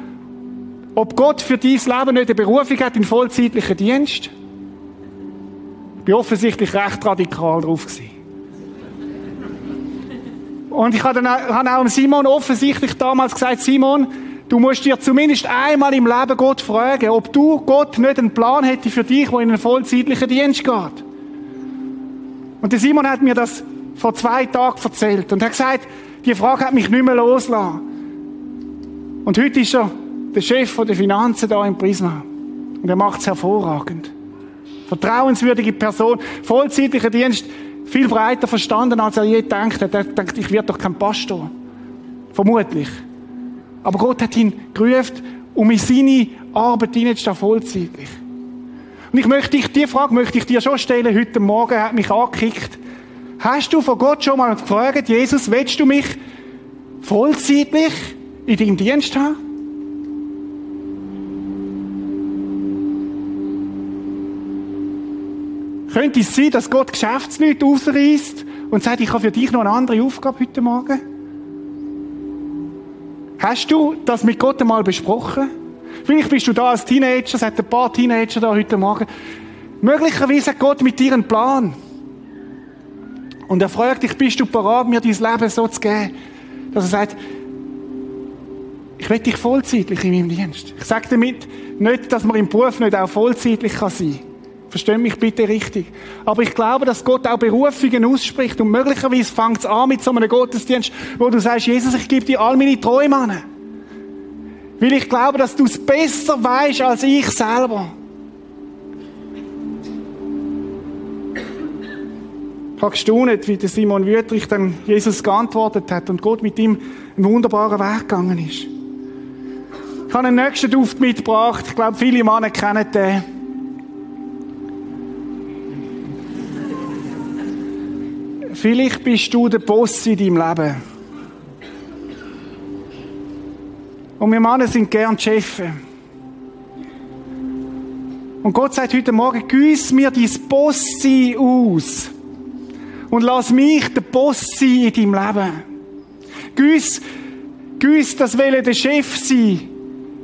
S1: ob Gott für dein Leben nicht eine Berufung hat in vollzeitlichen Dienst? Ich bin offensichtlich recht radikal drauf. Und ich habe auch, Simon offensichtlich damals gesagt, Simon, Du musst dir zumindest einmal im Leben Gott fragen, ob du Gott nicht einen Plan hätte für dich, der in einen vollzeitlichen Dienst geht. Und der Simon hat mir das vor zwei Tagen erzählt und hat gesagt, die Frage hat mich nicht mehr losgelassen. Und heute ist er der Chef der Finanzen da im Prisma. Und er macht es hervorragend. Vertrauenswürdige Person, vollzeitlicher Dienst, viel breiter verstanden, als er je denkt. Er denkt, ich werde doch kein Pastor. Vermutlich. Aber Gott hat ihn gerufen, um in seine Arbeit hineinzustehen, vollzeitlich. Und ich möchte dich, die Frage möchte ich dir schon stellen, heute Morgen hat mich angekickt. Hast du von Gott schon mal gefragt, Jesus, willst du mich vollzeitlich in deinem Dienst haben? Könnte es sein, dass Gott Geschäftsleute ausreißt und sagt, ich habe für dich noch eine andere Aufgabe heute Morgen? Hast du das mit Gott einmal besprochen? Vielleicht bist du da als Teenager, es hat ein paar Teenager da heute Morgen. Möglicherweise hat Gott mit dir einen Plan. Und er fragt dich, bist du bereit, mir dein Leben so zu geben, dass er sagt, ich will dich vollzeitlich in meinem Dienst. Ich sage damit nicht, dass man im Beruf nicht auch vollzeitlich sein kann. Versteh mich bitte richtig. Aber ich glaube, dass Gott auch Berufungen ausspricht. Und möglicherweise fängt es an mit so einem Gottesdienst, wo du sagst, Jesus, ich gebe dir all meine Träume an. Weil ich glaube, dass du es besser weißt als ich selber. Ich habe gestaunt, wie der Simon Wüttrich dann Jesus geantwortet hat und Gott mit ihm einen wunderbaren Weg gegangen ist. Ich habe einen nächsten Duft mitgebracht. Ich glaube, viele Männer kennen den. Vielleicht bist du der Boss in deinem Leben. Und wir Männer sind gern Chefs. Und Gott sagt heute Morgen, güss mir dein Boss-Sein aus. Und lass mich der Boss sein in deinem Leben. Güss, güss das Wille der Chef sein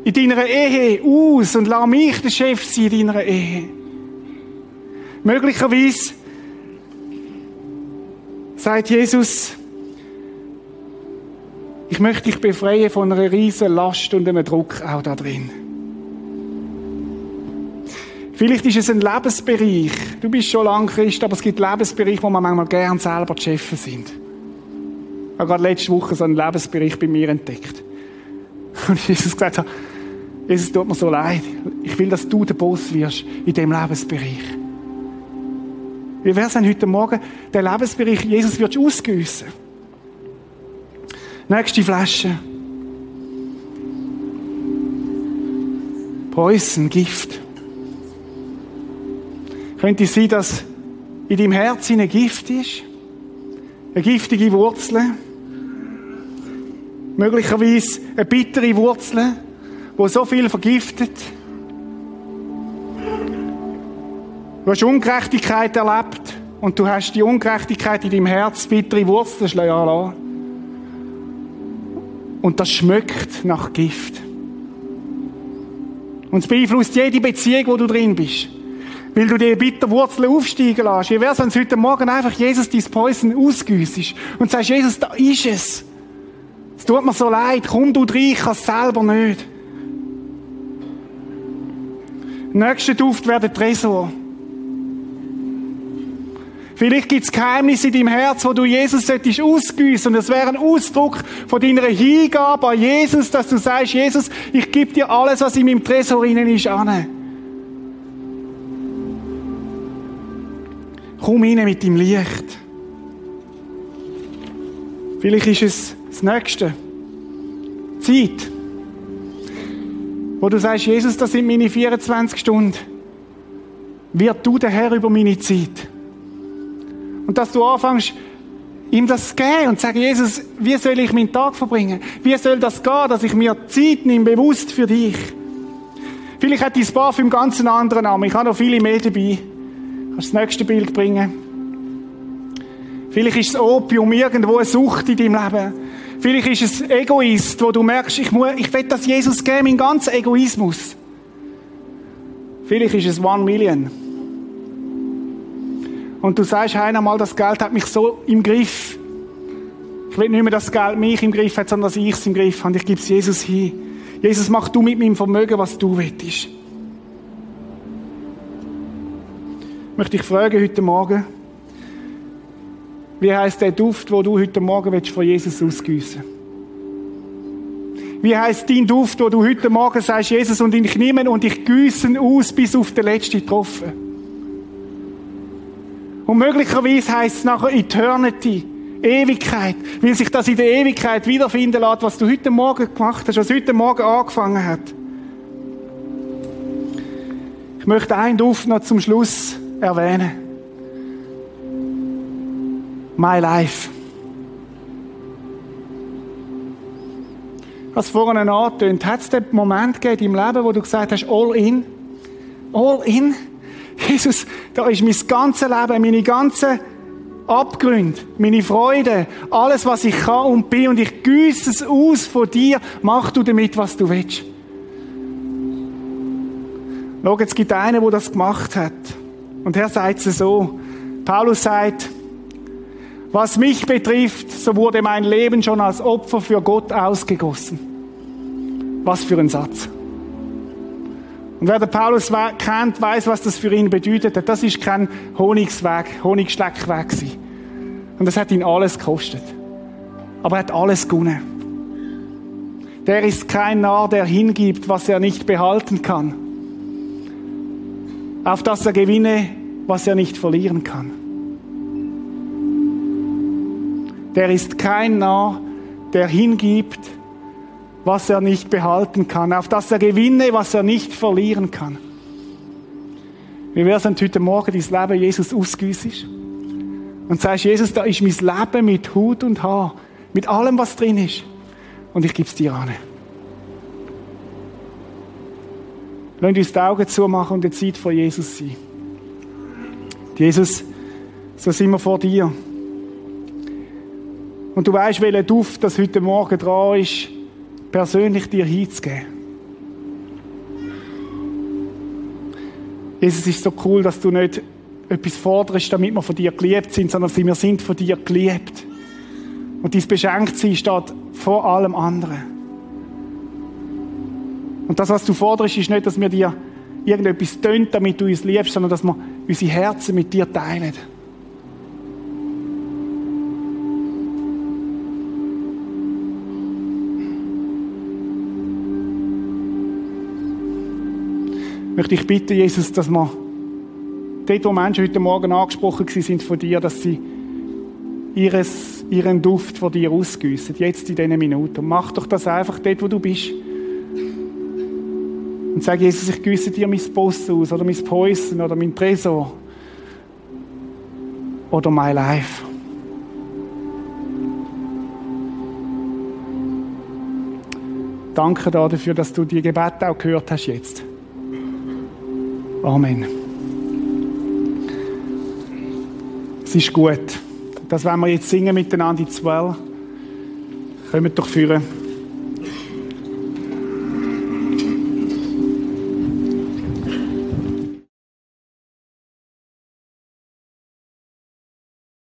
S1: in deiner Ehe aus und lass mich der Chef sein in deiner Ehe. Möglicherweise sagt Jesus, ich möchte dich befreien von einer riesen Last und einem Druck auch da drin. Vielleicht ist es ein Lebensbereich. Du bist schon lange Christ, aber es gibt Lebensbereiche, wo man manchmal gern selber die Chefs sind. Ich habe gerade letzte Woche so einen Lebensbereich bei mir entdeckt. Und Jesus gesagt hat, Jesus tut mir so leid. Ich will, dass du der Boss wirst in diesem Lebensbereich. Wie wäre es denn heute Morgen, der Lebensbereich, Jesus wird ausgüssen? Nächste Flasche. Poison, Gift. Könnte es sein, dass in deinem Herzen ein Gift ist? Eine giftige Wurzel? Möglicherweise eine bittere Wurzel, die so viel vergiftet? Du hast Ungerechtigkeit erlebt und du hast die Ungerechtigkeit in deinem Herz bittere Wurzeln schlagen lassen. Und das schmeckt nach Gift. Und es beeinflusst jede Beziehung, wo du drin bist. Weil du die bittere Wurzeln aufsteigen lässt. Wie wär's, wenn es heute Morgen einfach Jesus dein Poison ausgüssest und sagst, Jesus, da ist es. Es tut mir so leid, komm du rein, ich kann es selber nicht. Nächster Duft wäre der Tresor. Vielleicht gibt es Geheimnisse in deinem Herz, wo du Jesus solltest ausgüssen. Und es wäre ein Ausdruck von deiner Hingabe an Jesus, dass du sagst, Jesus, ich gebe dir alles, was in meinem Tresor innen ist, an. Komm rein mit deinem Licht. Vielleicht ist es das Nächste. Zeit. Wo du sagst, Jesus, das sind meine 24 Stunden. Wird du der Herr über meine Zeit. Und dass du anfängst, ihm das zu geben und sagen, Jesus, wie soll ich meinen Tag verbringen? Wie soll das gehen, dass ich mir Zeit nehme, bewusst für dich? Vielleicht hat dein Parfüm ganz einen anderen Namen. Ich habe noch viele mehr dabei. Kannst du das nächste Bild bringen? Vielleicht ist das Opium irgendwo eine Sucht in deinem Leben. Vielleicht ist es Egoist, wo du merkst, ich, muss, ich will das Jesus geben, mein ganzer Egoismus. Vielleicht ist es One Million. Und du sagst einmal, das Geld hat mich so im Griff. Ich will nicht mehr, dass das Geld mich im Griff hat, sondern dass ich es im Griff habe. Ich gebe es Jesus hin. Jesus, mach du mit meinem Vermögen, was du willst. Ich möchte dich fragen heute Morgen, wie heißt der Duft, wo du heute Morgen willst, von Jesus ausgießen? Wie heißt dein Duft, wo du heute Morgen sagst, Jesus, und ich nehme und ich gieße aus bis auf den letzten Tropfen? Und möglicherweise heißt es nachher Eternity, Ewigkeit, weil sich das in der Ewigkeit wiederfinden lässt, was du heute Morgen gemacht hast, was heute Morgen angefangen hat. Ich möchte einen Duft noch zum Schluss erwähnen. My Life. Was vorhin angetönt, hat es den Moment gegeben im Leben, wo du gesagt hast, all in? All in? Jesus, da ist mein ganzes Leben, meine ganze Abgründe, meine Freude, alles, was ich kann und bin, und ich güsse es aus von dir. Mach du damit, was du willst. Schau, es gibt einen, der das gemacht hat. Und er sagt es so. Paulus sagt, was mich betrifft, so wurde mein Leben schon als Opfer für Gott ausgegossen. Was für ein Satz. Und wer den Paulus kennt, weiß, was das für ihn bedeutet Das ist kein Honigsweg, Honigschleckweg gewesen. Und das hat ihn alles gekostet. Aber er hat alles gewonnen. Der ist kein Narr, der hingibt, was er nicht behalten kann. Auf dass er gewinne, was er nicht verlieren kann. Der ist kein Narr, der hingibt, was er nicht behalten kann, auf dass er gewinne, was er nicht verlieren kann. Wie wäre es, wenn heute Morgen dein Leben Jesus ausgüssest und sagst, Jesus, da ist mein Leben mit Hut und Haar, mit allem, was drin ist, und ich gebe es dir an. Lass uns die Augen zumachen und die Zeit vor Jesus sein. Jesus, so sind wir vor dir. Und du weißt, welcher Duft das heute Morgen dran ist, persönlich dir hinzugeben. Jesus, es ist so cool, dass du nicht etwas forderst, damit wir von dir geliebt sind, sondern wir sind von dir geliebt. Und dein Beschenktsein steht vor allem anderen. Und das, was du forderst, ist nicht, dass wir dir irgendetwas tönt, damit du uns liebst, sondern dass wir unsere Herzen mit dir teilen. Möchte ich bitten, Jesus, dass wir dort, wo Menschen heute Morgen angesprochen sind von dir, dass sie ihres, ihren Duft von dir ausgüssen, jetzt in diesen Minuten. Und mach doch das einfach dort, wo du bist. Und sag, Jesus, ich güsse dir mein Boss aus, oder mein Päusen, oder mein Tresor. Oder my life. Danke dafür, dass du die Gebete auch gehört hast jetzt. Amen. Es ist gut. Das werden wir jetzt singen miteinander in 12. Kommt doch führen.